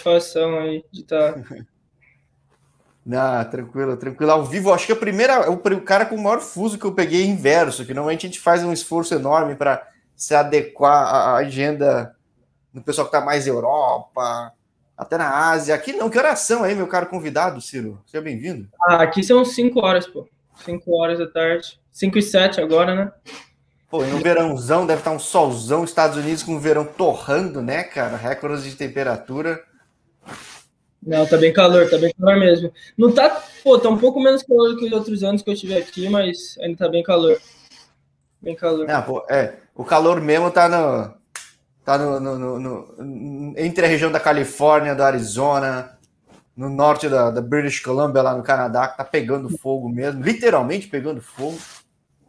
satisfação aí de estar. Tá... Não, tranquilo, tranquilo. Ao vivo, acho que a primeira, o, o cara com o maior fuso que eu peguei é inverso, que normalmente a gente faz um esforço enorme para se adequar à agenda do pessoal que está mais Europa, até na Ásia. Aqui não, que oração aí, meu caro convidado, Ciro. Seja bem-vindo. Ah, aqui são 5 horas, pô. 5 horas da tarde. 5 e 7 agora, né? Pô, e no verãozão deve estar um solzão, Estados Unidos com o verão torrando, né, cara? Recordes de temperatura. Não, tá bem calor, tá bem calor mesmo. Não tá, pô, tá um pouco menos calor que os outros anos que eu estive aqui, mas ainda tá bem calor. Bem calor. Não, pô, é, o calor mesmo tá no, tá no, no, no, entre a região da Califórnia, do Arizona, no norte da, da, British Columbia, lá no Canadá, que tá pegando fogo mesmo, literalmente pegando fogo.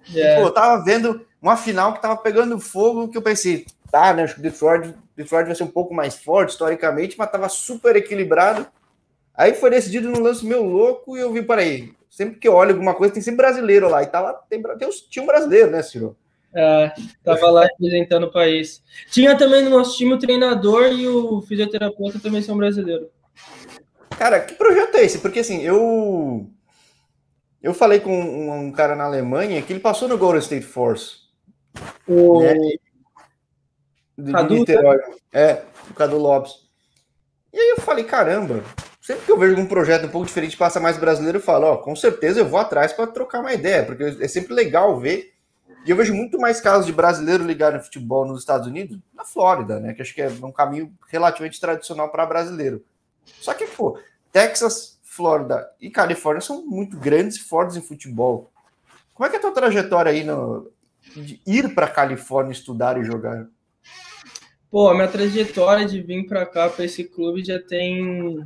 Yeah. É. pô, eu tava vendo uma final que tava pegando fogo, que eu pensei, tá, né, acho que o Detroit, Detroit vai ser um pouco mais forte historicamente, mas tava super equilibrado. Aí foi decidido num lance meu louco e eu vi, peraí, sempre que eu olho alguma coisa tem sempre brasileiro lá, e tava, tem, tem, tinha um brasileiro, né, Ciro? É, tava lá representando o país. Tinha também no nosso time o treinador e o fisioterapeuta também são brasileiros. Cara, que projeto é esse? Porque assim, eu eu falei com um, um cara na Alemanha que ele passou no Golden State Force. O né? De, Cadu, Niterói. Né? É, o Cadu Lopes. E aí eu falei, caramba, sempre que eu vejo um projeto um pouco diferente, passa mais brasileiro, eu falo, ó, com certeza eu vou atrás para trocar uma ideia, porque é sempre legal ver e eu vejo muito mais casos de brasileiro ligado no futebol nos Estados Unidos, na Flórida, né? Que acho que é um caminho relativamente tradicional para brasileiro. Só que, pô, Texas, Flórida e Califórnia são muito grandes e fortes em futebol. Como é que é a tua trajetória aí no, de ir para Califórnia estudar e jogar? Pô, a minha trajetória de vir para cá, para esse clube, já tem.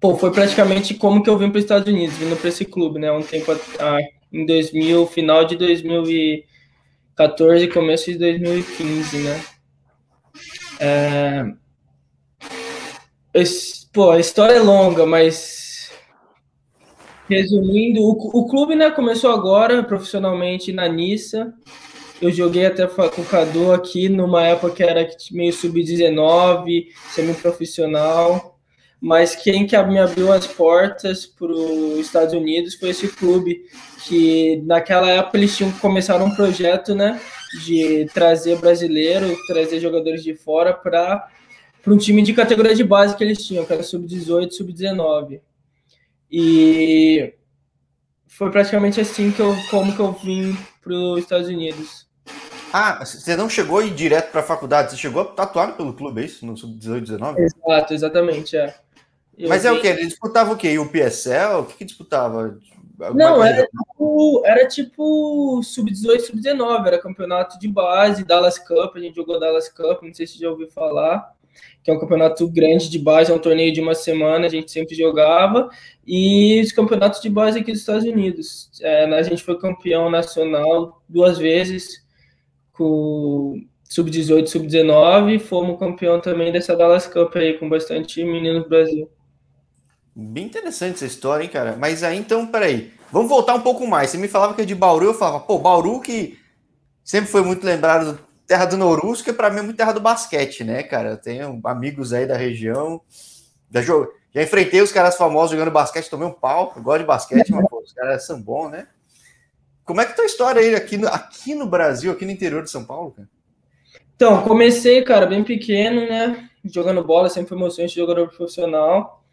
Pô, foi praticamente como que eu vim para os Estados Unidos, vindo para esse clube, né? Um tempo em 2000, final de 2014, começo de 2015, né? É... Esse, pô, a história é longa, mas resumindo, o, o clube né, começou agora profissionalmente na Nissa. Eu joguei até com o Cadu aqui numa época que era meio sub-19, semi-profissional mas quem que me abriu as portas para os Estados Unidos foi esse clube, que naquela época eles tinham começado um projeto, né, de trazer brasileiro, trazer jogadores de fora para um time de categoria de base que eles tinham, que era sub-18, sub-19. E foi praticamente assim que eu, como que eu vim para os Estados Unidos. Ah, você não chegou a ir direto para a faculdade, você chegou a tatuar pelo clube, é isso? No sub-18, 19? Exato, exatamente, é. Eu Mas vi... é o que? Ele disputava o quê? O PSL? O que, que disputava? Não, era tipo, era tipo sub-18, sub-19, era campeonato de base, Dallas Cup, a gente jogou Dallas Cup, não sei se já ouviu falar, que é um campeonato grande de base, é um torneio de uma semana, a gente sempre jogava, e os campeonatos de base aqui dos Estados Unidos. É, a gente foi campeão nacional duas vezes, com sub-18, sub-19, fomos campeão também dessa Dallas Cup aí, com bastante meninos do Brasil. Bem interessante essa história, hein, cara? Mas aí, então, peraí. Vamos voltar um pouco mais. Você me falava que é de Bauru, eu falava, pô, Bauru que sempre foi muito lembrado terra do Norus, que para mim é muito terra do basquete, né, cara? Eu tenho amigos aí da região. Já, já enfrentei os caras famosos jogando basquete, tomei um pau. Eu gosto de basquete, mas pô, os caras são bons, né? Como é que tá a história aí aqui no, aqui no Brasil, aqui no interior de São Paulo, cara? Então, comecei, cara, bem pequeno, né? Jogando bola, sempre foi emocionante, jogador profissional.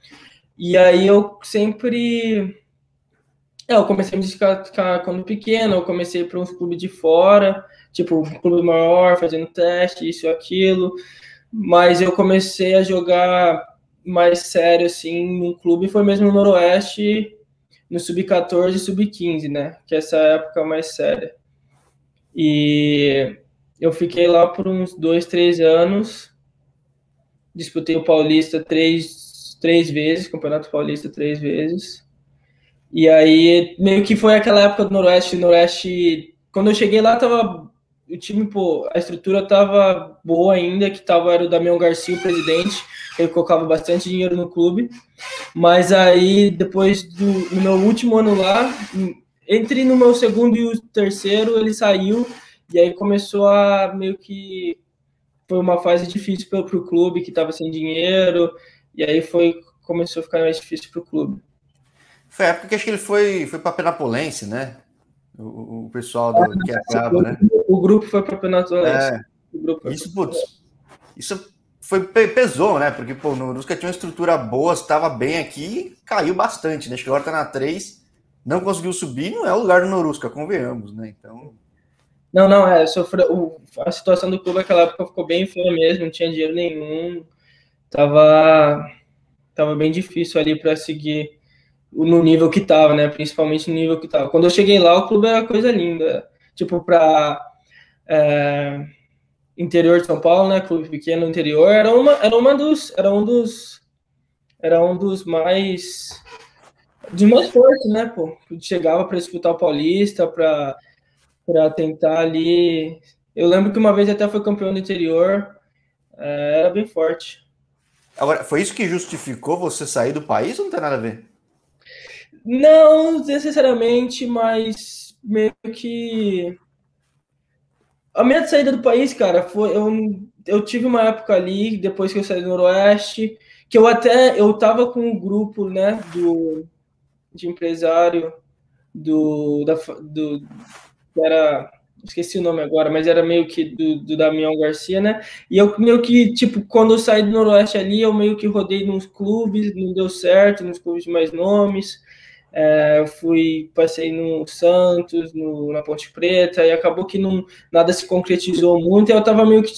E aí eu sempre. É, eu comecei a me dedicar quando pequeno, eu comecei para uns clubes de fora, tipo, um clube maior, fazendo teste, isso e aquilo. Mas eu comecei a jogar mais sério, assim, num clube, foi mesmo no Noroeste, no Sub-14 e Sub-15, né? Que é essa época mais séria. E eu fiquei lá por uns dois, três anos. Disputei o Paulista três, três vezes, Campeonato Paulista três vezes. E aí, meio que foi aquela época do Noroeste, Noroeste, quando eu cheguei lá, tava o time, pô, a estrutura tava boa ainda, que tava era o Damião Garcia, o presidente, ele colocava bastante dinheiro no clube. Mas aí, depois do no meu último ano lá, entre no meu segundo e o terceiro, ele saiu, e aí começou a meio que foi uma fase difícil para o clube que estava sem dinheiro, e aí foi começou a ficar mais difícil para o clube. Foi a época que acho que ele foi, foi para Penapolense, né? O, o pessoal do, que acaba, né? O grupo foi para Penapolense. É. Isso, putz, isso foi pesou, né? Porque pô, no Nusca tinha uma estrutura boa, estava bem aqui, caiu bastante, né? Acho que agora tá na 3, não conseguiu subir, não é o lugar do Norusca, convenhamos, né? Então. Não, não, é, sofreu, a situação do clube naquela época ficou bem feia mesmo, não tinha dinheiro nenhum, tava, tava bem difícil ali para seguir no nível que tava, né? Principalmente no nível que tava. Quando eu cheguei lá, o clube era coisa linda, tipo, para é, interior de São Paulo, né? Clube pequeno interior, era uma, era uma dos, era um dos, era um dos mais de mais forte, né, pô? Chegava para disputar o Paulista, para para tentar ali. Eu lembro que uma vez até foi campeão do interior, é, era bem forte. Agora, foi isso que justificou você sair do país ou não tem nada a ver? Não necessariamente, mas meio que. A minha saída do país, cara, foi. Eu, eu tive uma época ali, depois que eu saí do Noroeste, que eu até. Eu tava com um grupo, né, do, de empresário do, da, do, era esqueci o nome agora, mas era meio que do, do Damião Garcia, né? E eu meio que, tipo, quando eu saí do Noroeste ali, eu meio que rodei nos clubes, não deu certo, nos clubes de mais nomes. É, fui, passei no Santos, no, na Ponte Preta, e acabou que não, nada se concretizou muito, e eu tava meio que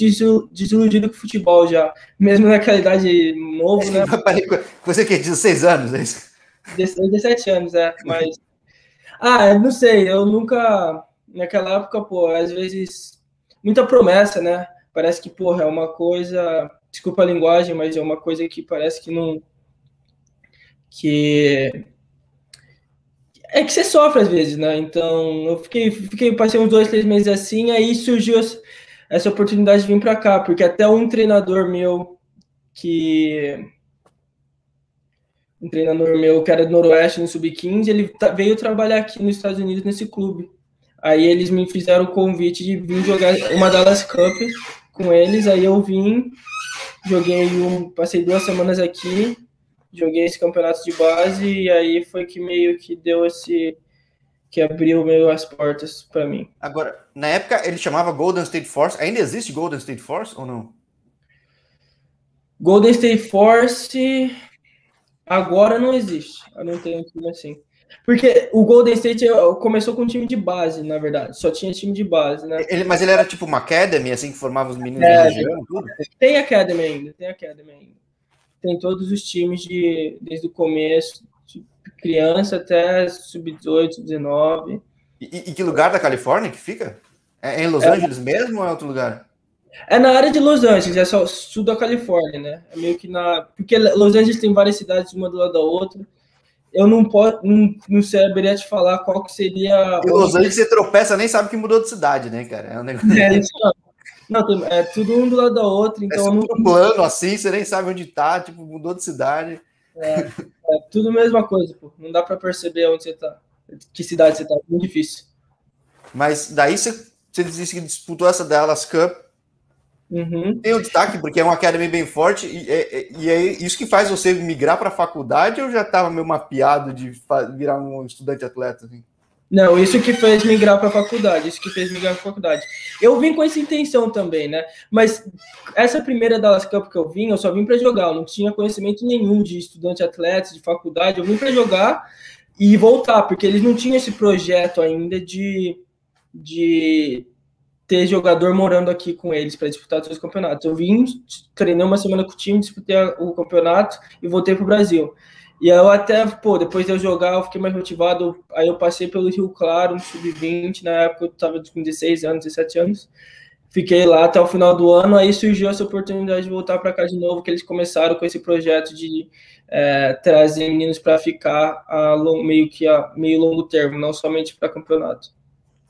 desiludido com o futebol já, mesmo naquela idade novo, né? Você que 16 anos, é isso? 17 anos, é, mas... Ah, não sei, eu nunca naquela época, pô, às vezes, muita promessa, né? Parece que, porra, é uma coisa, desculpa a linguagem, mas é uma coisa que parece que não. que. É que você sofre às vezes, né? Então, eu fiquei, fiquei passei uns dois, três meses assim, aí surgiu essa oportunidade de vir para cá, porque até um treinador meu que um treinador meu que era do Noroeste no Sub-15, ele veio trabalhar aqui nos Estados Unidos nesse clube. Aí eles me fizeram o convite de vir jogar uma Dallas Cup com eles. Aí eu vim, joguei um, passei duas semanas aqui, joguei esse campeonato de base e aí foi que meio que deu esse que abriu meio as portas para mim. Agora, na época ele chamava Golden State Force. Ainda existe Golden State Force ou não? Golden State Force agora não existe. Eu não tenho time assim. Porque o Golden State começou com um time de base, na verdade. Só tinha time de base, né? Ele, mas ele era tipo uma academy, assim, que formava os meninos é, da região, tudo? Tem academy ainda, tem academy ainda. Tem todos os times de, desde o começo, de criança até sub-18, 19. E, e, que lugar da Califórnia que fica? É em Los é, Angeles mesmo ou é outro lugar? É na área de Los Angeles, é só sul da Califórnia, né? É meio que na. Porque Los Angeles tem várias cidades, uma do lado da outra eu não posso, não, não saberia te falar qual que seria. Em Los Angeles você tropeça, nem sabe que mudou de cidade, né, cara? É um negócio. É, isso não. é tudo um do lado da outra, então. É não... plano assim, você nem sabe onde tá, tipo, mudou de cidade. É, é tudo a mesma coisa, pô. Não dá para perceber onde você tá, que cidade você tá, muito difícil. Mas daí você, você disse que disputou essa Dallas Cup Uhum. Tem o um destaque, porque é uma academy bem forte, e, é, e é isso que faz você migrar para a faculdade ou já estava meio mapeado de virar um estudante atleta? Assim? Não, isso que fez migrar para a faculdade, isso que fez migrar para a faculdade. Eu vim com essa intenção também, né? Mas essa primeira Dallas Cup que eu vim, eu só vim para jogar, eu não tinha conhecimento nenhum de estudante atleta, de faculdade, eu vim para jogar e voltar, porque eles não tinham esse projeto ainda de, de ter jogador morando aqui com eles para disputar os campeonatos. Eu vim, treinei uma semana com o time, disputei o campeonato e voltei para o Brasil. E eu até, pô, depois de eu jogar, eu fiquei mais motivado. Aí eu passei pelo Rio Claro, no Sub-20, na época eu estava com 16 anos, 17 anos. Fiquei lá até o final do ano, aí surgiu essa oportunidade de voltar para cá de novo, que eles começaram com esse projeto de é, trazer meninos para ficar a long, meio que a meio longo termo, não somente para campeonato.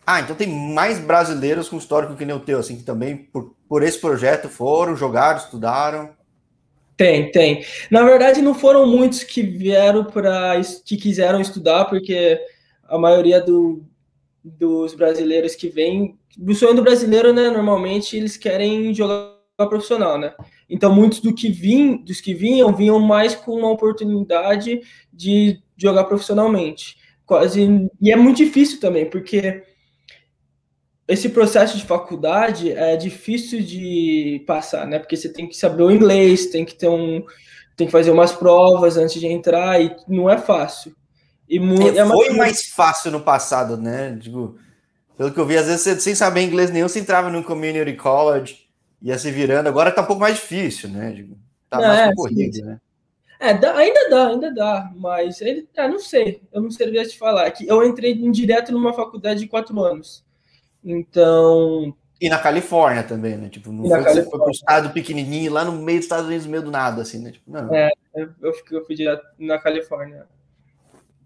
Ah, então tem mais brasileiros com histórico que nem o teu, assim, que também por, por esse projeto foram, jogaram, estudaram. Tem, tem. Na verdade, não foram muitos que vieram para que quiseram estudar, porque a maioria do, dos brasileiros que vêm, o sonho do brasileiro, né, normalmente eles querem jogar profissional, né? Então, muitos do que vim, dos que vinham, vinham mais com uma oportunidade de jogar profissionalmente. Quase, e é muito difícil também, porque esse processo de faculdade é difícil de passar, né? Porque você tem que saber o inglês, tem que ter um, tem que fazer umas provas antes de entrar e não é fácil. E é, é foi mais fácil no passado, né? Digo, pelo que eu vi, às vezes você, sem saber inglês nenhum, você entrava no community college, ia se virando. Agora tá um pouco mais difícil, né? Digo, tá mais é, concorrido, né? É, dá, ainda dá, ainda dá, mas ele, é, não sei, eu não sabia te falar. que Eu entrei direto numa faculdade de quatro anos. Então. E na Califórnia também, né? Tipo, não foi você foi para um estado pequenininho, lá no meio dos Estados Unidos, no meio do nada, assim, né? Tipo, não. É, eu, fui, eu fui direto na Califórnia.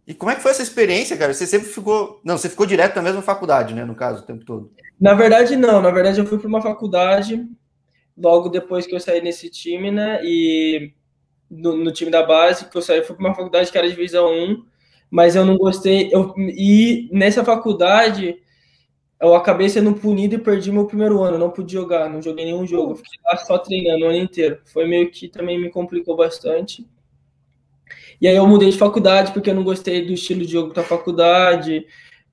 E como é que foi essa experiência, cara? Você sempre ficou. Não, você ficou direto na mesma faculdade, né? No caso, o tempo todo. Na verdade, não. Na verdade, eu fui para uma faculdade logo depois que eu saí nesse time, né? E no, no time da base, que eu saí, fui para uma faculdade que era divisão 1, mas eu não gostei. Eu, e nessa faculdade eu acabei sendo punido e perdi meu primeiro ano. Não pude jogar, não joguei nenhum jogo. Fiquei lá só treinando o ano inteiro. Foi meio que também me complicou bastante. E aí eu mudei de faculdade porque eu não gostei do estilo de jogo da faculdade,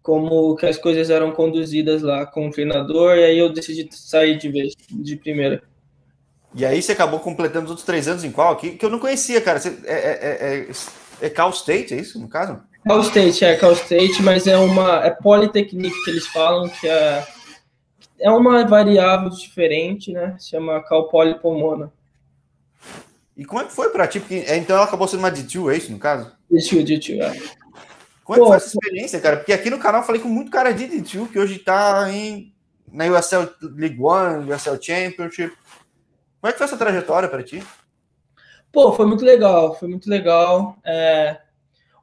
como que as coisas eram conduzidas lá com o treinador. E aí eu decidi sair de vez, de primeira. E aí você acabou completando os outros três anos em qual? Que, que eu não conhecia, cara. Você, é, é, é, é Cal State, é isso, no caso? Cal State, é Cal State, mas é uma é Polytechnic que eles falam que é é uma variável diferente, né? Se chama Cal Poly Pomona. E como é que foi para ti? Porque, é, então ela acabou sendo uma D2, é isso, no caso? D2, D2, é. Como é que foi essa experiência, cara? Porque aqui no canal eu falei com muito cara de D2 que hoje tá em, na USL League One, USL Championship. Como é que foi essa trajetória para ti? Pô, foi muito legal, foi muito legal. É,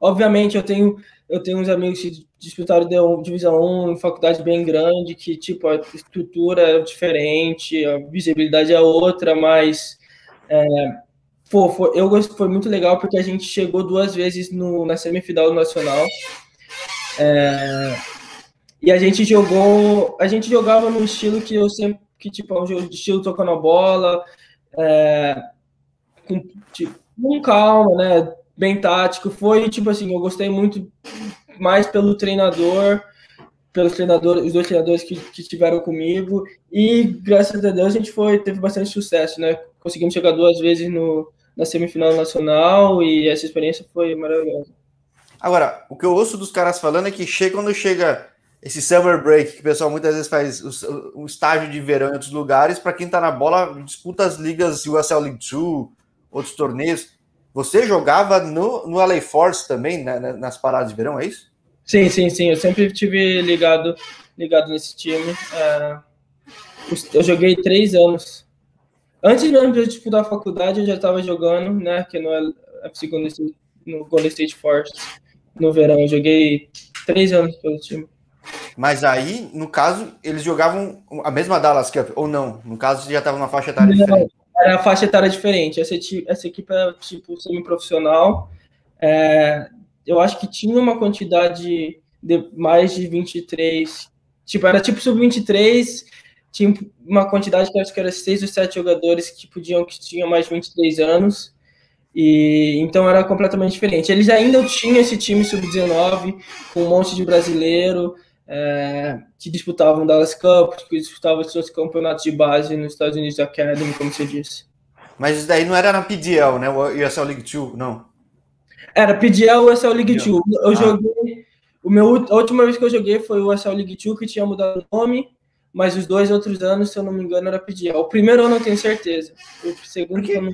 Obviamente, eu tenho, eu tenho uns amigos que disputaram divisão 1 em faculdade bem grande, que, tipo, a estrutura é diferente, a visibilidade é outra, mas, é, pô, foi, eu foi muito legal porque a gente chegou duas vezes no, na semifinal Nacional. É, e a gente jogou, a gente jogava num estilo que eu sempre, que, tipo, é um jogo de estilo tocando a bola, é, com, tipo, com calma, né? Bem tático. Foi tipo assim, eu gostei muito mais pelo treinador, pelos treinadores, os dois treinadores que, que estiveram comigo. E graças a Deus a gente foi, teve bastante sucesso, né? Conseguimos chegar duas vezes no, na semifinal nacional e essa experiência foi maravilhosa. Agora, o que eu ouço dos caras falando é que chega quando chega esse summer break, que o pessoal muitas vezes faz um estágio de verão em outros lugares, para quem tá na bola, disputa as ligas USL League 2, outros torneios. Você jogava no, no LA Force também, né, né, nas paradas de verão, é isso? Sim, sim, sim. Eu sempre tive ligado, ligado nesse time. É, eu joguei três anos. Antes mesmo de eu disputar a faculdade, eu já estava jogando, né? Que no, no Golden State Force no verão. Eu joguei três anos pelo time. Mas aí, no caso, eles jogavam a mesma Dallas Cup, ou não? No caso, já estava numa faixa etária não, diferente. Era a faixa etária diferente. Essa, essa equipe era tipo semi-profissional. É, eu acho que tinha uma quantidade de mais de 23. Tipo, era tipo sub-23. Tinha uma quantidade que acho que era seis ou sete jogadores que podiam, que tinham mais de 23 anos. E então era completamente diferente. Eles ainda tinham esse time sub-19 com um monte de brasileiro é, que disputavam Dallas Cup, que disputavam seus campeonatos de base nos Estados Unidos Academy, como você disse. Mas isso daí não era na PDL, né? O USL League 2, não? Era PDL ou USL League 2. Eu ah. joguei. O meu, a última vez que eu joguei foi o USL League 2, que tinha mudado o nome, mas os dois outros anos, se eu não me engano, era PDL. O primeiro ano eu tenho certeza. O segundo Porque... eu não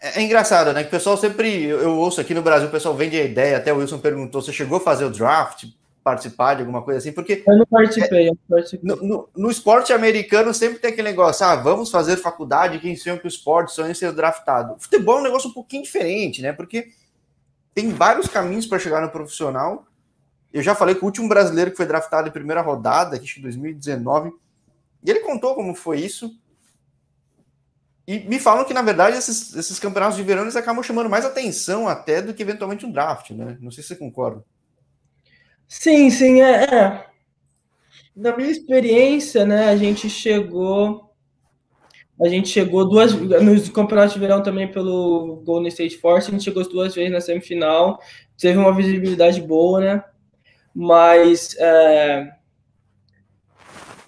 é, é engraçado, né? Que o pessoal sempre. Eu ouço aqui no Brasil, o pessoal vende a ideia. Até o Wilson perguntou: você chegou a fazer o draft? Participar de alguma coisa assim, porque. Eu não participei, eu participei. No, no, no, esporte americano sempre tem aquele negócio, ah, vamos fazer faculdade, quem sonha que o esporte sonha em ser draftado. O futebol é um negócio um pouquinho diferente, né? Porque tem vários caminhos para chegar no profissional. Eu já falei com o último brasileiro que foi draftado em primeira rodada, acho que em 2019, e ele contou como foi isso. E me falam que, na verdade, esses, esses campeonatos de verão eles acabam chamando mais atenção até do que eventualmente um draft, né? Não sei se você concorda. Sim, sim, é, é. Na minha experiência, né, a gente chegou A gente chegou duas nos campeonatos de verão também pelo Golden State Force, a gente chegou duas vezes na semifinal, teve uma visibilidade boa, né? Mas é,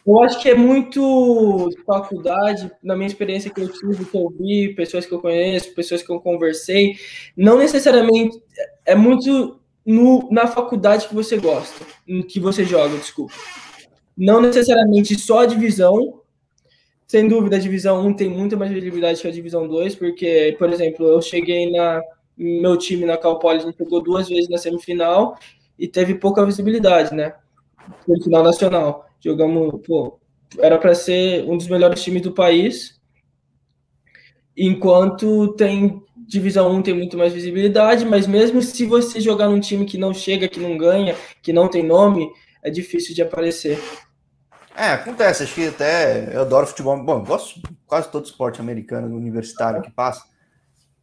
eu acho que é muito faculdade, na minha experiência que eu tive, que eu vi, pessoas que eu conheço, pessoas que eu conversei, não necessariamente é muito no, na faculdade que você gosta, que você joga, desculpa. Não necessariamente só a divisão, sem dúvida a divisão 1 tem muita mais visibilidade que a divisão 2, porque, por exemplo, eu cheguei na meu time na Cal a gente jogou duas vezes na semifinal e teve pouca visibilidade, né? No final nacional. Jogamos, pô, era para ser um dos melhores times do país, enquanto tem divisão 1 tem muito mais visibilidade, mas mesmo se você jogar num time que não chega, que não ganha, que não tem nome, é difícil de aparecer. É, acontece, acho que até eu adoro futebol, bom, gosto quase todo esporte americano, universitário que passa.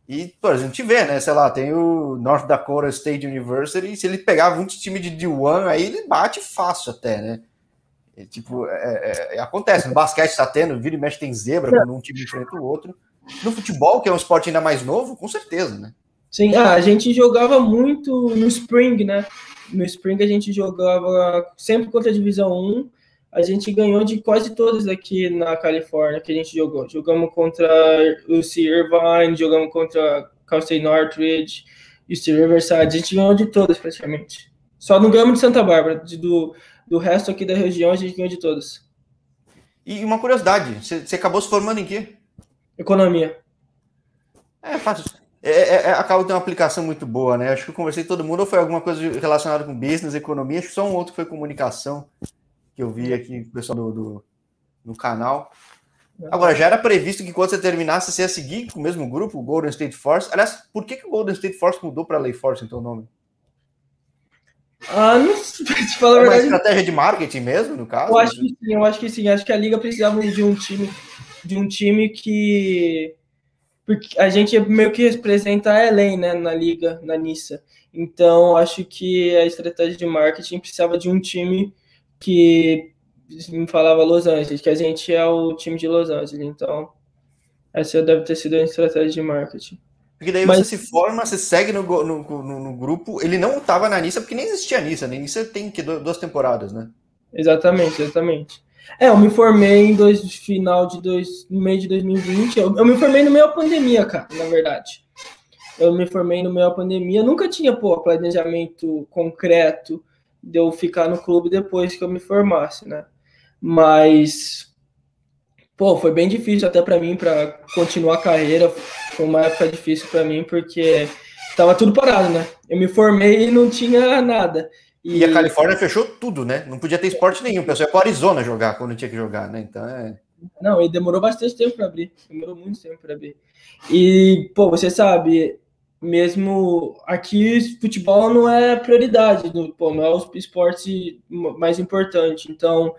E, por exemplo, a gente vê, né? Sei lá, tem o North Dakota State University, se ele pegar muitos times de D1, aí ele bate fácil até, né? E, tipo, é, é, acontece. No basquete tá tendo, vira e mexe tem zebra quando um time enfrenta o outro. No futebol, que é um esporte ainda mais novo, com certeza, né? Sim, ah, a gente jogava muito no Spring, né? No Spring a gente jogava sempre contra a Divisão 1. A gente ganhou de quase todos aqui na Califórnia que a gente jogou. Jogamos contra o C. Irvine, jogamos contra Cal State Northridge, UC Riverside. A gente ganhou de todas praticamente. Só não ganhamos de Santa Bárbara. De, do, do resto aqui da região a gente ganhou de todas. E uma curiosidade, você acabou se formando em quê? Economia. É fácil. É, é, é, acaba tendo uma aplicação muito boa, né? Acho que eu conversei com todo mundo, ou foi alguma coisa relacionada com business, economia, acho que só um outro foi comunicação, que eu vi aqui com o pessoal do, do, no canal. Agora, já era previsto que quando você terminasse, você ia seguir com o mesmo grupo, o Golden State Force. Aliás, por que, que o Golden State Force mudou para Lay Force, então, o nome? Ah, não sei, te falar é uma verdade, estratégia de marketing mesmo, no caso? Eu acho que sim, eu acho que sim. Acho que a liga precisava de um time, de um time que porque a gente meio que representa a LA, né, na liga, na Nissa. Então, acho que a estratégia de marketing precisava de um time que me falava Los Angeles, que a gente é o time de Los Angeles. Então, essa deve ter sido a estratégia de marketing. Porque daí Mas... você se forma, você segue no, no, no, no grupo. Ele não estava na Nissa, porque nem existia Nissa. Né? Nissa tem que duas temporadas, né? Exatamente, exatamente. É, eu me formei em dois, final de dois, no meio de 2020. Eu, eu me formei no meio da pandemia, cara, na verdade. Eu me formei no meio da pandemia. Nunca tinha, pô, planejamento concreto de eu ficar no clube depois que eu me formasse, né? Mas, pô, foi bem difícil até para mim para continuar a carreira. Foi uma época difícil para mim porque tava tudo parado, né? Eu me formei e não tinha nada. E... e, a Califórnia fechou tudo, né? Não podia ter esporte nenhum. O pessoal ia para Arizona jogar quando tinha que jogar, né? Então é. Não, e demorou bastante tempo para abrir. Demorou muito tempo para abrir. E, pô, você sabe, mesmo aqui, futebol não é prioridade, pô, não é o esporte mais importante. Então,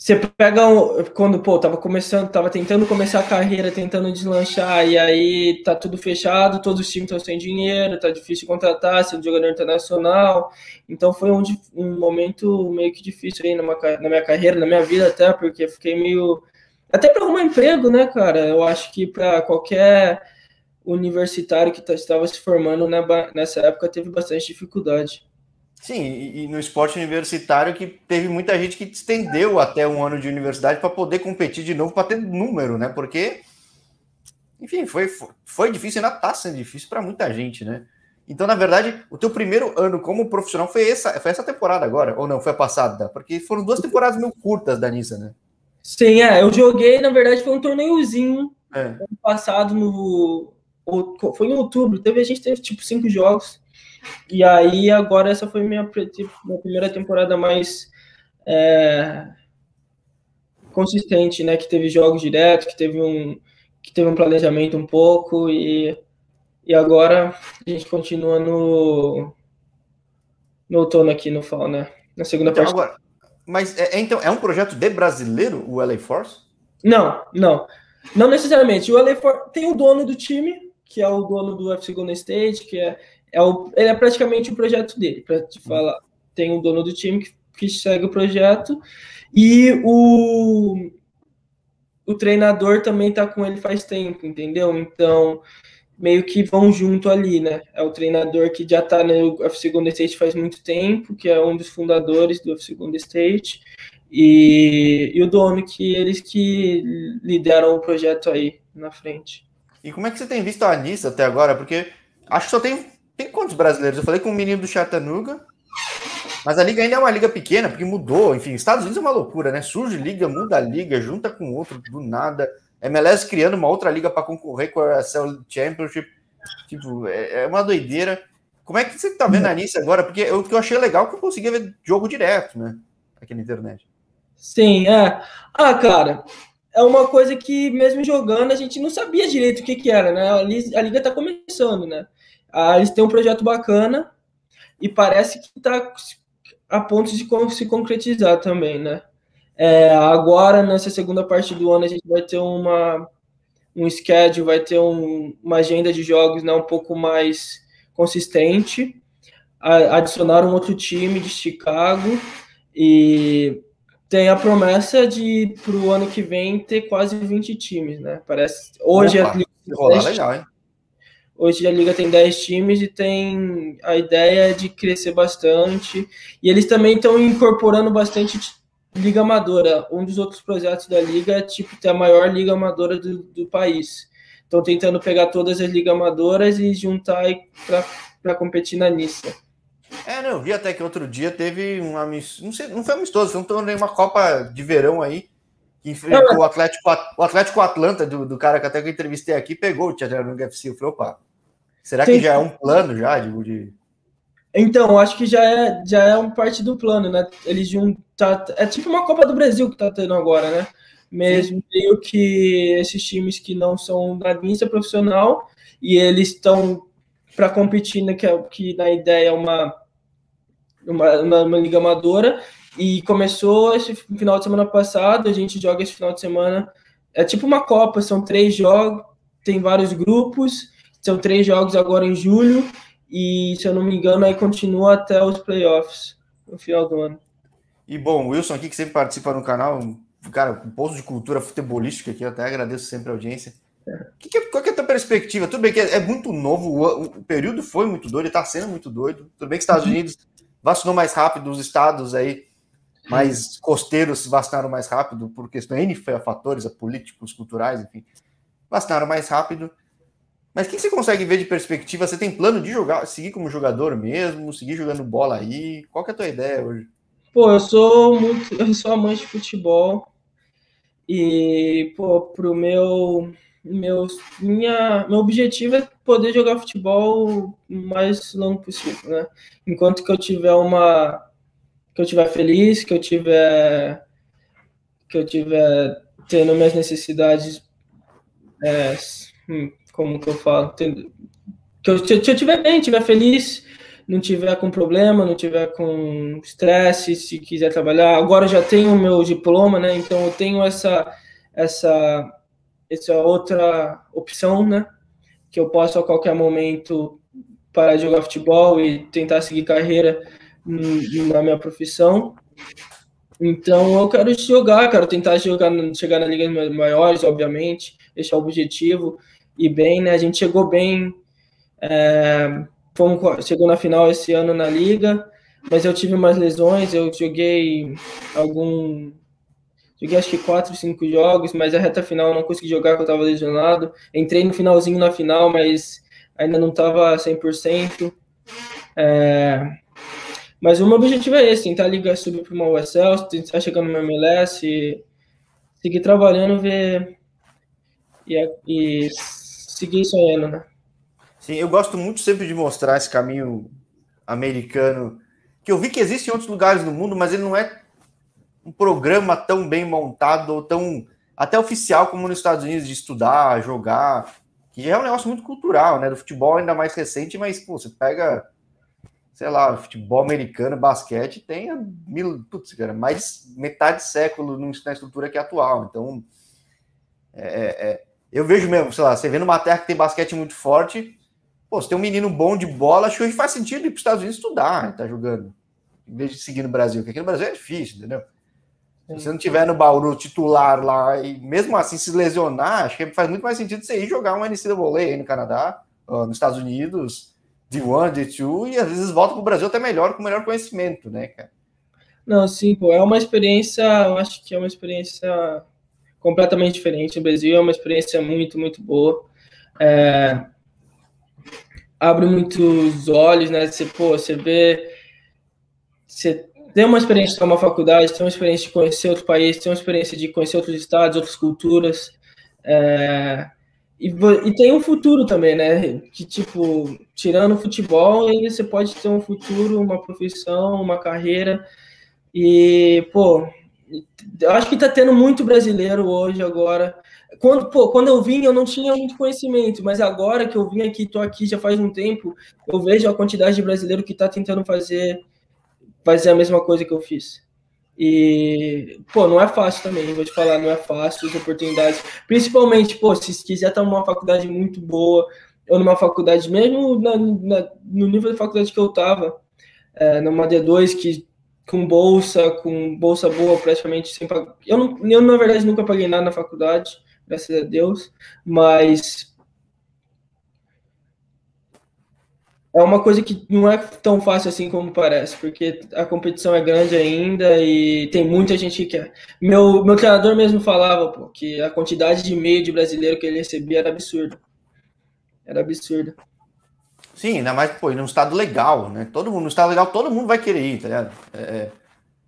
você pega um, quando, pô, tava começando, tava tentando começar a carreira, tentando deslanchar, e aí tá tudo fechado, todos os times estão sem dinheiro, tá difícil contratar, um jogador internacional. Então foi um, um momento meio que difícil aí numa, na minha carreira, na minha vida até, porque fiquei meio. Até para arrumar emprego, né, cara? Eu acho que para qualquer universitário que tá, estava se formando nessa época teve bastante dificuldade. Sim, e, e, no esporte universitário que teve muita gente que estendeu até um ano de universidade para poder competir de novo, para ter número, né? Porque, enfim, foi, foi difícil, ainda está sendo difícil para muita gente, né? Então, na verdade, o teu primeiro ano como profissional foi essa, foi essa temporada agora, ou não, foi a passada? Porque foram duas temporadas meio curtas da Nissa, né? Sim, é, eu joguei, na verdade, foi um torneiozinho é. ano passado, no, foi em outubro, teve, a gente teve tipo cinco jogos, e aí, agora, essa foi minha, minha primeira temporada mais é, consistente, né? Que teve jogos diretos, que teve um, que teve um planejamento um pouco, e, e agora a gente continua no, no outono aqui no fall, né? Na segunda então, parte. Agora, mas é, é, então, é um projeto de brasileiro, o LA Force? Não, não. Não necessariamente. O LA Force tem o dono do time, que é o dono do FC Golden State, que é é, o, ele é praticamente o projeto dele, para te falar. Tem um dono do time que, que segue o projeto, e o, o treinador também tá com ele faz tempo, entendeu? Então, meio que vão junto ali, né? É o treinador que já tá no UFC Golden State faz muito tempo, que é um dos fundadores do UFC Golden State, e, e o dono que eles que lideram o projeto aí na frente. E como é que você tem visto a Anissa até agora? Porque acho que só tem tem quantos brasileiros? Eu falei com um menino do Chattanooga, mas a liga ainda é uma liga pequena, porque mudou. Enfim, Estados Unidos é uma loucura, né? Surge liga, muda a liga, junta com outro do nada. MLS criando uma outra liga para concorrer com a ESL Championship. Tipo, é, é, uma doideira. Como é que você tá vendo a Nice agora? Porque o que eu achei legal é que eu conseguia ver jogo direto, né? Aqui na internet. Sim, é. Ah, cara, é uma coisa que mesmo jogando a gente não sabia direito o que que era, né? A liga tá começando, né? Ah, eles têm um projeto bacana e parece que está a ponto de se concretizar também, né? É, agora, nessa segunda parte do ano, a gente vai ter uma, um schedule, vai ter um, uma agenda de jogos né, um pouco mais consistente. A, adicionar um outro time de Chicago e tem a promessa de para o ano que vem ter quase 20 times, né? Parece hoje Opa, a rolar legal, hein? Hoje a liga tem 10 times e tem a ideia de crescer bastante. E eles também estão incorporando bastante liga amadora. Um dos outros projetos da liga é tipo ter a maior liga amadora do, do país. Estão tentando pegar todas as ligas amadoras e juntar para competir na Nissa. É, não, eu vi até que outro dia teve um amistoso, não, sei, não foi amistoso, foi um torneio, uma Copa de Verão aí, que enfrentou o Atlético, o Atlético Atlanta, do, do cara que até que eu entrevistei aqui, pegou o Chattanooga FC. Eu falei, opa, Será que já é um plano já, digo, de... Então, acho que já é, já é um parte do plano, né? Eles juntar. Tá, é tipo uma Copa do Brasil que tá tendo agora, né? Mesmo meio que esses times que não são da lista profissional e eles estão para competir, né, que, é, que na ideia é uma, uma, uma, uma, liga amadora. E começou esse final de semana passado, a gente joga esse final de semana. É tipo uma Copa, são três jogos, tem vários grupos são três jogos agora em julho e, se eu não me engano, aí continua até os playoffs no final do ano. E bom, Wilson aqui que sempre participa no canal, cara, um posto de cultura futebolística aqui, eu até agradeço sempre a audiência. É. Que que, qual que é a tua perspectiva? Tudo bem que é, é muito novo, o, o, período foi muito doido, está sendo muito doido. Tudo bem que Estados uhum. Unidos vacinou mais rápido, os estados aí mais costeiros vacinaram mais rápido por questões N fatores, políticos, culturais, enfim, vacinaram mais rápido. Mas o que você consegue ver de perspectiva? Você tem plano de jogar, seguir como jogador mesmo, seguir jogando bola aí? Qual é a tua ideia hoje? Pô, eu sou muito, eu sou amante de futebol e pô, pro meu meu minha meu objetivo é poder jogar futebol o mais longo possível, né? Enquanto que eu tiver uma que eu tiver feliz, que eu tiver que eu tiver tendo minhas necessidades é, hum, como que eu falo, que eu, se eu estiver bem, estiver feliz, não tiver com problema, não tiver com estresse, se quiser trabalhar. Agora já tenho meu diploma, né? Então eu tenho essa essa essa outra opção, né? Que eu posso a qualquer momento parar de jogar futebol e tentar seguir carreira na minha profissão. Então eu quero jogar, quero tentar jogar, chegar na ligas maiores, obviamente, esse é o objetivo e bem, né? A gente chegou bem, é, fomos, chegou na final esse ano na liga, mas eu tive umas lesões, eu joguei algum. Joguei acho que quatro, cinco jogos, mas a reta final não consegui jogar porque eu estava lesionado. Entrei no finalzinho na final, mas ainda não estava 100%. É, mas o meu objetivo é esse, tentar ligar subir para uma USL, tentar chegar no MLS, seguir trabalhando, ver e, e seguir sonhando, né? Sim, eu gosto muito sempre de mostrar esse caminho americano, que eu vi que existe em outros lugares do mundo, mas ele não é um programa tão bem montado ou tão até oficial como nos Estados Unidos de estudar, jogar, que já é um negócio muito cultural, né? Do futebol ainda mais recente, mas pô, você pega, sei lá, futebol americano, basquete, tem mil, putz, cara, mais metade de século na estrutura que é atual. Então, é, é, é eu vejo mesmo, sei lá, você vê numa terra que tem basquete muito forte, pô, você tem um menino bom de bola, acho que faz sentido ir para os Estados Unidos estudar, tá jogando, em vez de seguir no Brasil, porque aqui no Brasil é difícil, entendeu? Se você não tiver no Bauru titular lá e mesmo assim se lesionar, acho que faz muito mais sentido você ir jogar um NCAA aí no Canadá, nos Estados Unidos, de one, de two, e às vezes volta para o Brasil até melhor, com melhor conhecimento, né, cara? Não, sim, pô, é uma experiência, eu acho que é uma experiência completamente diferente. O Brasil é uma experiência muito, muito boa. É, abre muitos olhos, né? Você, pô, você vê. Você tem uma experiência de uma faculdade, tem uma experiência de conhecer outro país, tem uma experiência de conhecer outros estados, outras culturas. É, e, e, tem um futuro também, né? Que, tipo, tirando o futebol, você pode ter um futuro, uma profissão, uma carreira. E, pô, eu acho que tá tendo muito brasileiro hoje, agora. Quando, pô, quando eu vim, eu não tinha muito conhecimento, mas agora que eu vim aqui, tô aqui já faz um tempo, eu vejo a quantidade de brasileiro que tá tentando fazer, fazer a mesma coisa que eu fiz. E, pô, não é fácil também, vou te falar, não é fácil as oportunidades. Principalmente, pô, se quiser estar numa faculdade muito boa, ou numa faculdade, mesmo na, na, no nível de faculdade que eu tava, é, numa D2, que com bolsa, com bolsa boa praticamente sem pagar. Eu, não, eu, na verdade, nunca paguei nada na faculdade, graças a Deus, mas é uma coisa que não é tão fácil assim como parece, porque a competição é grande ainda e tem muita gente que quer. Meu, meu treinador mesmo falava pô, que a quantidade de e-mail de brasileiro que ele recebia era absurda. Era absurda. Sim, ainda mais, pô, num estado legal, né? Todo mundo, no estado legal, todo mundo vai querer ir, tá ligado? É, é,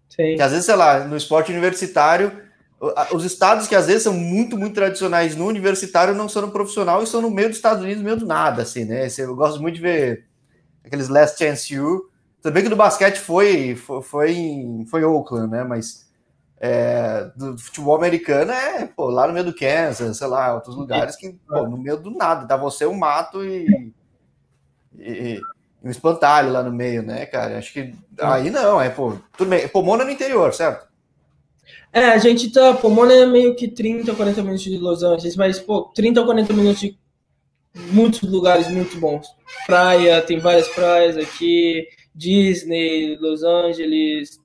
Sim. Que às vezes, sei lá, no esporte universitário, os estados que às vezes são muito, muito tradicionais no universitário não são no profissional e são no meio dos Estados Unidos, no meio do nada, assim, né? Eu gosto muito de ver aqueles Last Chance U. Também que do basquete foi, foi, foi em foi Oakland, né? Mas é, do futebol americano é pô, lá no meio do Kansas, sei lá, outros lugares que, pô, no meio do nada, dá você um mato e e, um espantalho lá no meio, né, cara? Acho que aí não, é, pô, tudo bem. Pomona no interior, certo? É, a gente tá. Pomona é meio que 30, 40 minutos de Los Angeles, mas, pô, 30 ou 40 minutos de muitos lugares muito bons. Praia, tem várias praias aqui, Disney, Los Angeles.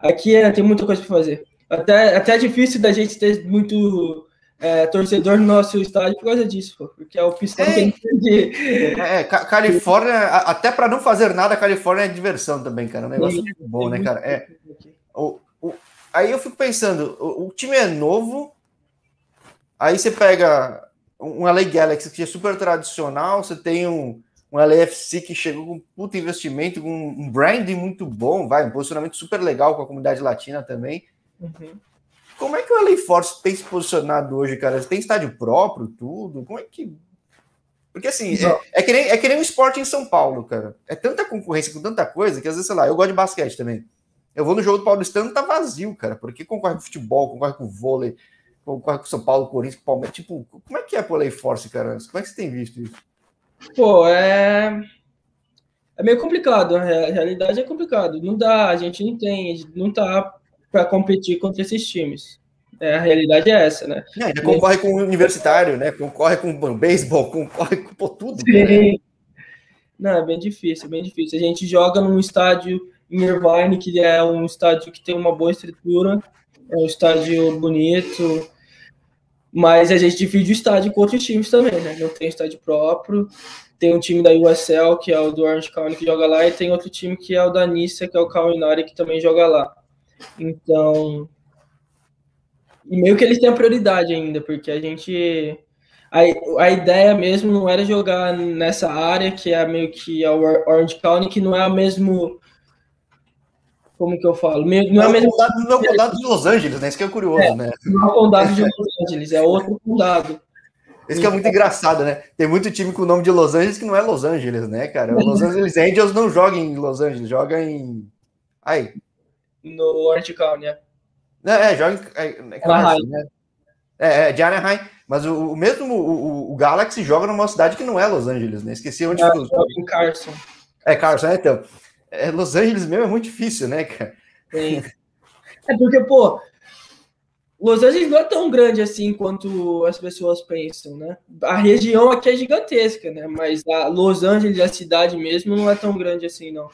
Aqui é, tem muita coisa para fazer. Até, até é difícil da gente ter muito é, torcedor no nosso estádio por causa disso, pô, porque a opção é, tem que. É, Califórnia, até para não fazer nada, Califórnia é diversão também, cara. É um negócio bom, né, cara? É, o, o, aí eu fico pensando, o, o, time é novo, aí você pega um LA Galaxy que é super tradicional, você tem um, um LAFC que chegou com puto investimento, com um branding muito bom, vai, um posicionamento super legal com a comunidade latina também. Uhum. Como é que o LA Force tem se posicionado hoje, cara? Tem estádio próprio, tudo? Como é que. Porque assim, é, é, que nem, é que nem um esporte em São Paulo, cara. É tanta concorrência com tanta coisa que às vezes, sei lá, eu gosto de basquete também. Eu vou no jogo do Paulistano tá vazio, cara, porque concorre com futebol, concorre com vôlei, concorre com São Paulo, Corinthians, Palmeiras. Tipo, como é que é pro LA Force, cara? Como é que você tem visto isso? Pô, é. É meio complicado, a realidade é complicado. Não dá, a gente não tem, não tá para competir contra esses times. É, a realidade é essa, né? Ainda concorre com o universitário, né? Concorre com o beisebol, concorre com tudo. Né? Não, é bem difícil, bem difícil. A gente joga num estádio em Irvine, que é um estádio que tem uma boa estrutura, é um estádio bonito, mas a gente divide o estádio com outros times também, né? Não tem estádio próprio. Tem um time da USL, que é o do Orange County, que joga lá, e tem outro time que é o da Nissa, que é o Kalinari, que também joga lá. Então, e meio que eles têm a prioridade ainda, porque a gente. A, a ideia mesmo não era jogar nessa área, que é meio que a Orange County, que não é a mesmo. Como que eu falo? Não é, o mesmo. Condado, não é o condado de Los Angeles, né? Isso que é curioso, é, né? Não é o condado de Los Angeles, é outro condado. Isso que é muito engraçado, né? Tem muito time com o nome de Los Angeles que não é Los Angeles, né, cara? O Los Angeles Angels não joga em Los Angeles, joga em. Aí, no Orange County, né? É, é joga em é, é, né? é, é, de Anaheim. Mas o, o mesmo o, o, Galaxy joga numa cidade que não é Los Angeles, né? Esqueci onde é, foi. Em Carson. É, Carson, né? Então. É, Los Angeles mesmo é muito difícil, né, cara? Sim. É porque, pô, Los Angeles não é tão grande assim quanto as pessoas pensam, né? A região aqui é gigantesca, né? Mas a Los Angeles, a cidade mesmo, não é tão grande assim, não.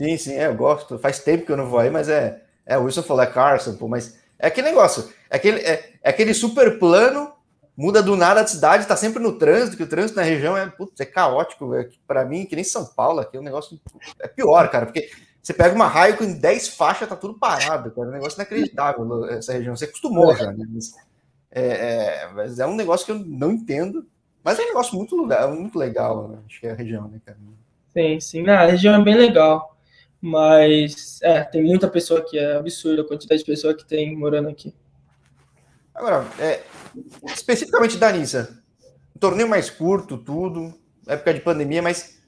Sim, sim, é, eu gosto. Faz tempo que eu não vou aí, mas é, É, o Wilson falou, é Carson, pô, mas é aquele negócio, é aquele, é, é aquele super plano, muda do nada a cidade, tá sempre no trânsito, que o trânsito na região é, putz, é caótico, é, para mim, que nem São Paulo, aqui é um negócio, é pior, cara, porque você pega uma raio com 10 faixas, tá tudo parado, cara, é um negócio inacreditável essa região, você acostumou já, né? Mas é, é, mas é um negócio que eu não entendo, mas é um negócio muito, muito legal, né? acho que é a região, né, cara? Sim, sim. Não, a região é bem legal. Mas, é, tem muita pessoa aqui. É absurda a quantidade de pessoa que tem morando aqui. Agora, é, especificamente da Nissa, um torneio mais curto, tudo, época de pandemia, mas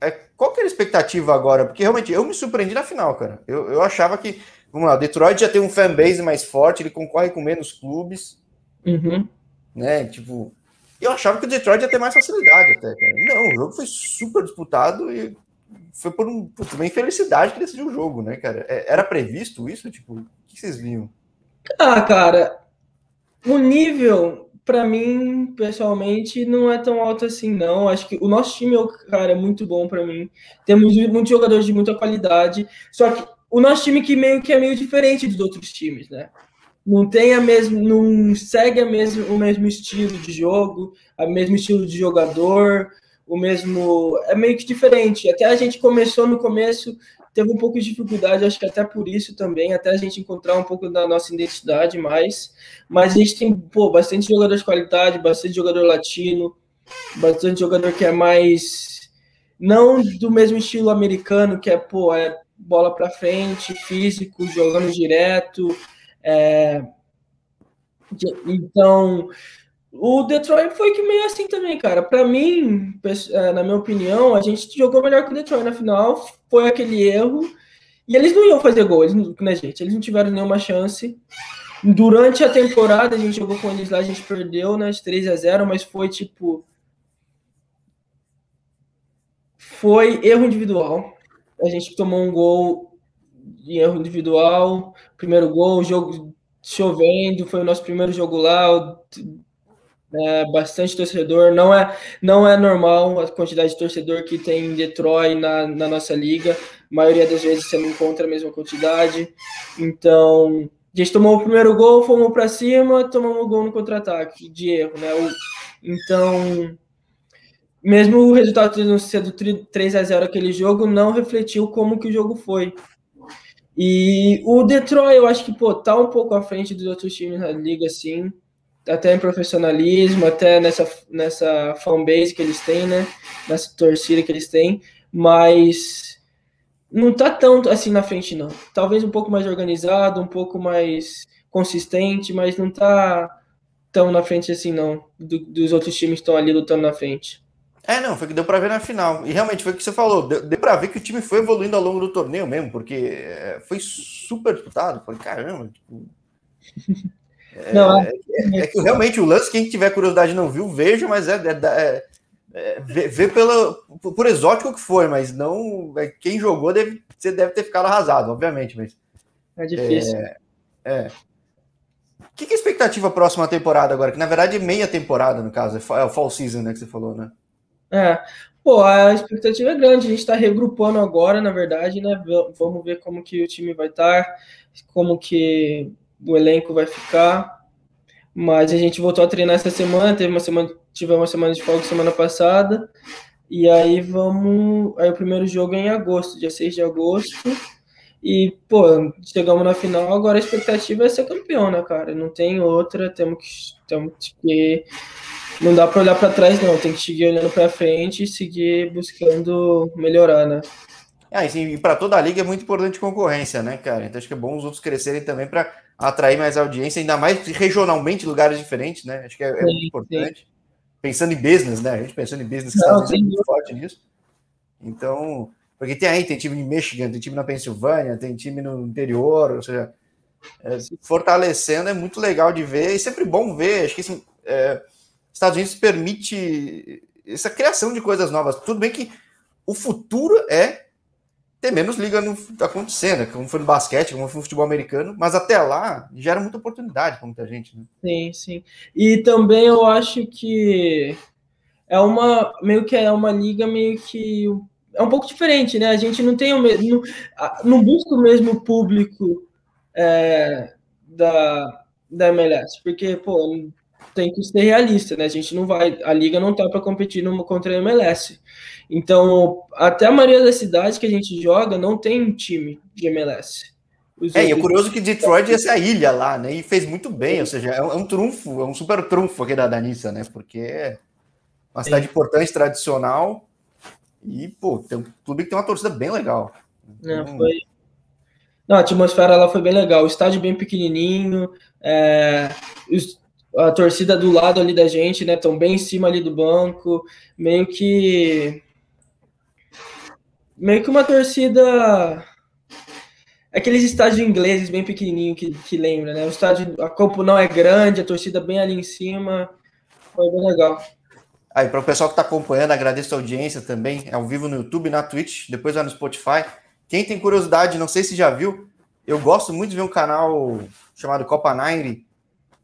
é, qual que era a expectativa agora? Porque realmente eu me surpreendi na final, cara. Eu, eu achava que, vamos lá, o Detroit já tem um fanbase mais forte, ele concorre com menos clubes, uhum. né? Tipo, eu achava que o Detroit ia ter mais facilidade até, cara. Não, o jogo foi super disputado e foi por um, por uma infelicidade que decidiu o jogo, né, cara? É, era previsto isso? Tipo, o que vocês viam? Ah, cara, o nível, para mim, pessoalmente, não é tão alto assim, não. Acho que o nosso time, cara, é muito bom para mim. Temos muitos jogadores de muita qualidade. Só que o nosso time que meio que é meio diferente dos outros times, né? não tem a mesma, não segue a mesmo, o mesmo estilo de jogo, o mesmo estilo de jogador, o mesmo. É meio que diferente. Até a gente começou no começo, teve um pouco de dificuldade, acho que até por isso também, até a gente encontrar um pouco da nossa identidade mais. Mas a gente tem pô, bastante jogador de qualidade, bastante jogador latino, bastante jogador que é mais. Não do mesmo estilo americano, que é, pô, é bola para frente, físico, jogando direto é, então, o Detroit foi que meio assim também, cara. Para mim, é, na minha opinião, a gente jogou melhor que o Detroit na final. Foi aquele erro. E eles não iam fazer gol, eles, né, gente? Eles não tiveram nenhuma chance. Durante a temporada, a gente jogou com eles lá, a gente perdeu, né? De 3 a 0 mas foi tipo. Foi erro individual. A gente tomou um gol de erro individual, primeiro gol, jogo chovendo, foi o nosso primeiro jogo lá, é, bastante torcedor, não é, não é normal a quantidade de torcedor que tem em Detroit na, na nossa liga, a maioria das vezes você não encontra a mesma quantidade, então a gente tomou o primeiro gol, fomos para cima, tomamos o gol no contra-ataque de erro, né? Então, mesmo o resultado tendo sido 3 a 0 aquele jogo, não refletiu como que o jogo foi. E o Detroit, eu acho que, pô, tá um pouco à frente dos outros times na liga, assim, até em profissionalismo, até nessa, nessa fanbase que eles têm, né, nessa torcida que eles têm, mas não tá tão assim na frente, não. Talvez um pouco mais organizado, um pouco mais consistente, mas não tá tão na frente assim, não, do, dos outros times que estão ali lutando na frente. É, não, foi que deu para ver na final. E realmente foi o que você falou. Deu, deu para ver que o time foi evoluindo ao longo do torneio mesmo, porque é, foi super disputado. Falei, caramba. Tipo, não, é, é, é, que realmente o lance, quem tiver curiosidade não viu, veja, mas é, é, é vê, vê pela, por exótico que foi, mas não. quem jogou deve, você deve ter ficado arrasado, obviamente. Mas, é difícil. É. O que, que é a expectativa próxima temporada agora? Que na verdade é meia temporada, no caso, é o fall season, né? Que você falou, né? É, pô, a expectativa é grande. A gente está regrupando agora, na verdade, né? Vamos ver como que o time vai estar, tá, como que o elenco vai ficar. Mas a gente voltou a treinar essa semana, teve uma semana, tivemos uma semana de folga semana passada. E aí vamos. Aí o primeiro jogo é em agosto, dia 6 de agosto. E, pô, chegamos na final, agora a expectativa é ser campeão, né, cara? Não tem outra, temos que, temos que não dá para olhar para trás, não. Tem que seguir olhando para frente e seguir buscando melhorar, né? Ah, e para toda a liga é muito importante concorrência, né, cara? Então acho que é bom os outros crescerem também para atrair mais audiência, ainda mais regionalmente, lugares diferentes, né? Acho que é, é muito importante. Pensando em business, né? A gente pensando em business, Não, está muito forte nisso. Então, porque tem aí, tem time em Michigan, tem time na Pensilvânia, tem time no interior, ou seja, é, se fortalecendo é muito legal de ver, e sempre bom ver. Acho que é, Estados Unidos permite essa criação de coisas novas. Tudo bem que o futuro é ter menos liga no, acontecendo, como foi no basquete, como foi no futebol americano, mas até lá gera muita oportunidade para muita gente. Né? Sim, sim. E também eu acho que é uma meio que é uma liga meio que é um pouco diferente, né? A gente não tem o mesmo, não busca o mesmo público é, da, da MLS, porque, pô, tem que ser realista, né? A gente não vai, a liga não tá para competir numa, contra a MLS. Então, até a maioria das cidades que a gente joga não tem um time de MLS. Os é, outros... e é curioso que Detroit ia ser a ilha lá, né? E fez muito bem, ou seja, é um, é um trunfo, é um super trunfo aqui da Danissa, né? Porque é uma cidade Sim. importante, tradicional, e, pô, tem um clube que tem uma torcida bem legal. Não, então, foi... Não, a atmosfera lá foi bem legal. O estádio bem pequenininho, é... a torcida do lado ali da gente, né? Estão bem em cima ali do banco, meio que meio que uma torcida aqueles estádios ingleses bem pequenininho que, que lembra, né? O estádio, a campo não é grande, a torcida bem ali em cima, foi bem legal. Aí, para o pessoal que está acompanhando, agradeço a audiência também. É ao vivo no YouTube, na Twitch, depois vai no Spotify. Quem tem curiosidade, não sei se já viu, eu gosto muito de ver um canal chamado Copa Nine,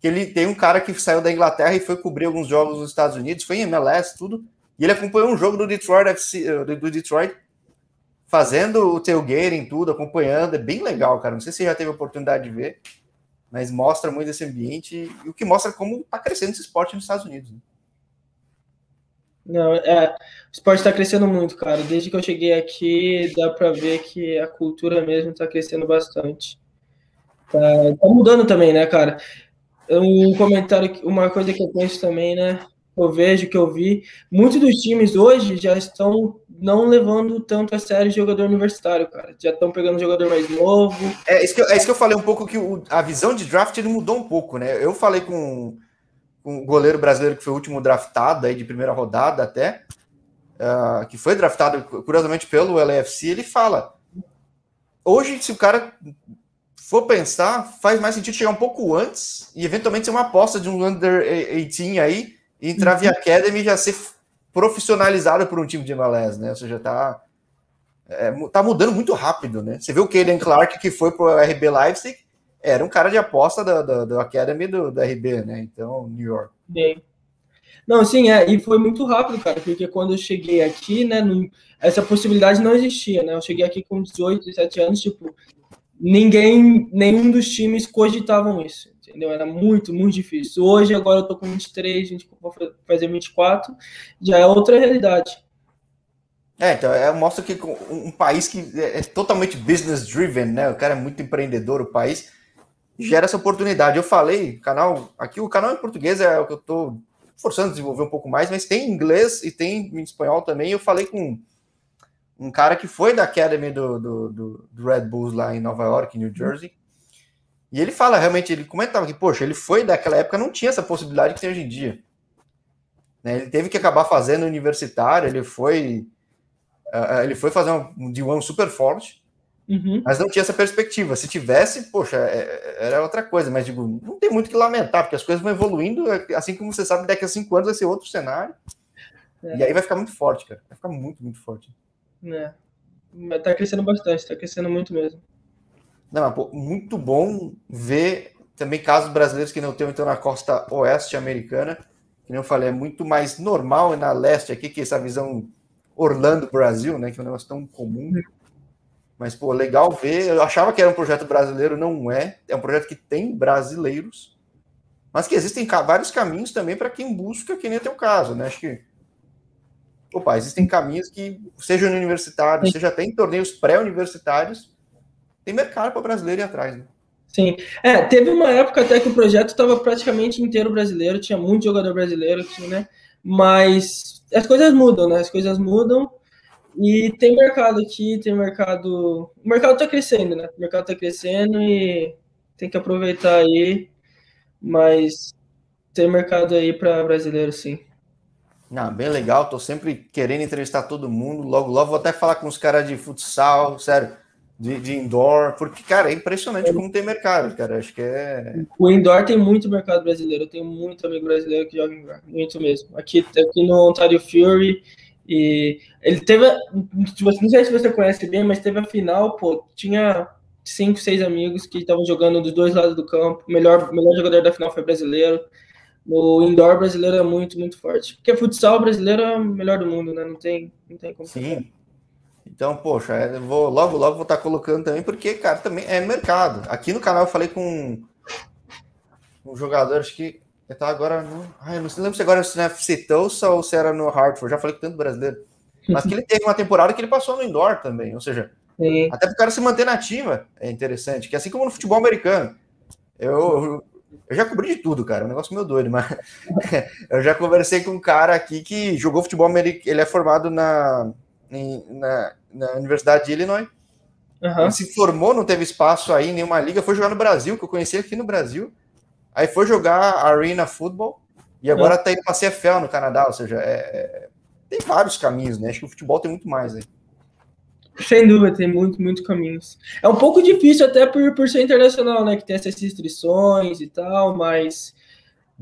que ele tem um cara que saiu da Inglaterra e foi cobrir alguns jogos nos Estados Unidos, foi em MLS, tudo, e ele acompanhou um jogo do Detroit FC, eh, do Detroit, fazendo o tailgating, tudo, acompanhando, é bem legal, cara. Não sei se você já teve oportunidade de ver, mas mostra muito esse ambiente e o que mostra como está crescendo esse esporte nos Estados Unidos. Né? Não, é, o esporte está crescendo muito, cara. Desde que eu cheguei aqui, dá para ver que a cultura mesmo está crescendo bastante. Tá, tá, mudando também, né, cara? Um comentário, uma coisa que eu penso também, né? Eu vejo que eu vi, muitos dos times hoje já estão não levando tanto a sério o jogador universitário, cara. Já estão pegando jogador mais novo. É isso que eu, é isso que eu falei um pouco que o, a visão de draft ele mudou um pouco, né? Eu falei com um goleiro brasileiro que foi o último draftado aí de primeira rodada até, uh, que foi draftado curiosamente pelo LFC, ele fala: hoje, se o cara for pensar, faz mais sentido chegar um pouco antes e eventualmente ser uma aposta de um under 18 aí, e entrar via uhum. Academy e já ser profissionalizado por um time de MLS, né? Ou seja, tá, é, tá mudando muito rápido, né? Você viu o Kaden Clark que foi pro RB Leipzig, era um cara de aposta do, do Academy do, RB, né? Então, New York. Bem. Não, sim, é, e foi muito rápido, cara, porque quando eu cheguei aqui, né, não, essa possibilidade não existia, né? Eu cheguei aqui com 18, 17 anos, tipo, ninguém, nenhum dos times cogitavam isso, entendeu? Era muito, muito difícil. Hoje, agora eu tô com 23, 20, vou fazer 24, já é outra realidade. É, então, é, mostra que um, país que é, é totalmente business driven, né? O cara é muito empreendedor, o país gera essa oportunidade. Eu falei, canal aqui, o canal em português é o que eu estou forçando a desenvolver um pouco mais, mas tem em inglês e tem em espanhol também. Eu falei com um cara que foi da Academy do, do, do, do Red Bulls lá em Nova York, New Jersey. E ele fala realmente, ele comentava que, poxa, ele foi daquela época, não tinha essa possibilidade que tem hoje em dia. Né? Ele teve que acabar fazendo universitário, ele foi. Uh, ele foi fazer um D1 super forte. Uhum. Mas não tinha essa perspectiva. Se tivesse, poxa, é, é, era outra coisa. Mas digo, não tem muito que lamentar, porque as coisas vão evoluindo. É, assim como você sabe, daqui a cinco anos vai ser outro cenário. É. E aí vai ficar muito forte, cara. Vai ficar muito, muito forte. É. Mas tá crescendo bastante, tá crescendo muito mesmo. Não, pô, muito bom ver também casos brasileiros que não tem então na costa oeste americana. Que eu falei, é muito mais normal na leste aqui, que essa visão Orlando Brasil, né? Que é um negócio tão comum. Mas, pô, legal ver. Eu achava que era um projeto brasileiro, não é. É um projeto que tem brasileiros, mas que existem vários caminhos também para quem busca, que nem é teu caso, né? Acho que. Opa, existem caminhos que, seja no universitário, seja até em torneios pré-universitários, tem mercado para brasileiro ir atrás, né? Sim. É, teve uma época até que o projeto estava praticamente inteiro brasileiro, tinha muito jogador brasileiro aqui, né? Mas as coisas mudam, né? As coisas mudam e tem mercado aqui, tem mercado. O mercado está crescendo, né? O mercado está crescendo e tem que aproveitar aí, mas tem mercado aí para brasileiro, sim. Não, bem legal, tô sempre querendo entrevistar todo mundo. Logo, logo vou até falar com os caras de futsal, sério, de, de, indoor, porque, cara, é impressionante como tem mercado, cara. Acho que é. O indoor tem muito mercado brasileiro. Eu tenho muito amigo brasileiro que joga indoor, muito mesmo. Aqui, aqui no Ontario Fury e ele teve, não sei se você conhece bem, mas teve a final, pô, tinha cinco, seis amigos que estavam jogando dos dois lados do campo. O melhor, melhor jogador da final foi brasileiro. O indoor brasileiro é muito, muito forte. Porque futsal brasileiro é o melhor do mundo, né? Não tem, não tem como. Sim. Então, poxa, eu vou, logo, logo vou estar colocando também, porque, cara, também é mercado. Aqui no canal eu falei com um jogador, acho que tava agora no. Ai, não lembro se agora se na FC Tulsa ou se era no Hartford, já falei com tanto brasileiro. Mas que ele teve uma temporada que ele passou no indoor também, ou seja, Sim. até para o cara se manter nativa é interessante, que assim como no futebol americano. Eu, eu já cobri de tudo, cara, é um negócio meio doido, mas eu já conversei com um cara aqui que jogou futebol americano, ele é formado na, na, na Universidade de Illinois. Uhum. Ele se formou, não teve espaço aí em nenhuma liga, foi jogar no Brasil, que eu conheci aqui no Brasil. Aí foi jogar Arena Football e agora está indo para CFL no Canadá, ou seja, é, é, tem vários caminhos, né? Acho que o futebol tem muito mais aí. Sem dúvida, tem muito, muitos caminhos. É um pouco difícil até por, por ser internacional, né? Que tem essas restrições e tal, mas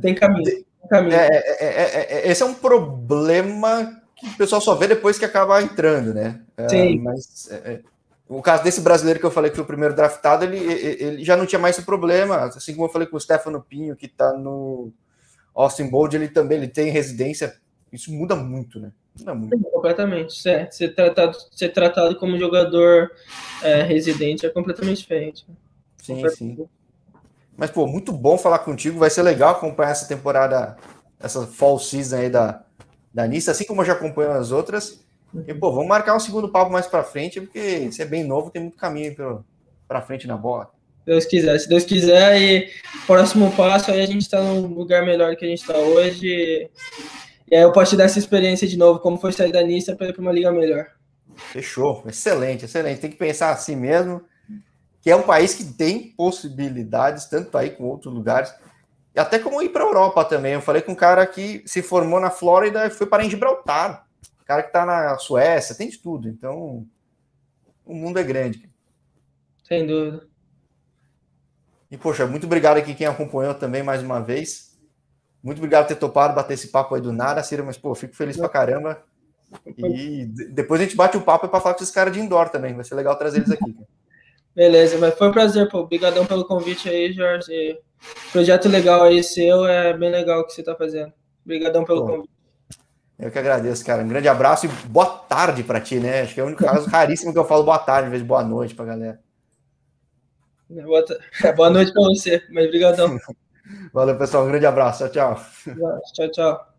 tem caminho. Tem caminho. É, é, esse é um problema que o pessoal só vê depois que acaba entrando, né? Sim. mas o caso desse brasileiro que eu falei que foi o primeiro draftado, ele, ele já não tinha mais esse problema. Assim como eu falei com o Stefano Pinho, que está no Austin Bold, ele também ele tem residência. Isso muda muito, né? Muda muito. completamente. Certo. Ser tratado, ser tratado como jogador é, residente é completamente diferente. Sim, sim. Mas, pô, muito bom falar contigo. Vai ser legal acompanhar essa temporada, essa fall season aí da, da Nice, assim como eu já acompanho as outras. E, pô, vamos marcar um segundo papo mais para frente, porque você é bem novo, tem muito caminho para frente na bola. Deus quiser, se Deus quiser, e próximo passo aí a gente está num lugar melhor que a gente está hoje. E aí eu posso te dar essa experiência de novo, como foi sair da Nice para ir para uma liga melhor. Fechou, excelente, excelente. Tem que pensar assim mesmo, que é um país que tem possibilidades, tanto ir com outros lugares, e até como ir para a Europa também. Eu falei com um cara que se formou na Flórida e foi para em Gibraltar cara que está na Suécia, tem de tudo. Então, o mundo é grande. Sem dúvida. E, poxa, muito obrigado aqui quem acompanhou também mais uma vez. Muito obrigado por ter topado bater esse papo aí do nada, Ciro, mas, pô, fico feliz pra caramba. E depois a gente bate o papo para falar com esses caras de indoor também. Vai ser legal trazer eles aqui. Beleza, mas foi um prazer, pô. Obrigadão pelo convite aí, Jorge. Projeto legal aí seu, é bem legal o que você tá fazendo. Obrigadão pelo pô. convite. Eu que agradeço, cara. Um grande abraço e boa tarde para ti, né? Acho que é o único caso raríssimo que eu falo boa tarde, em vez de boa noite para galera. Boa, boa noite para você, mas obrigadão. Valeu, pessoal. Um grande abraço. Tchau, tchau. Tchau, tchau.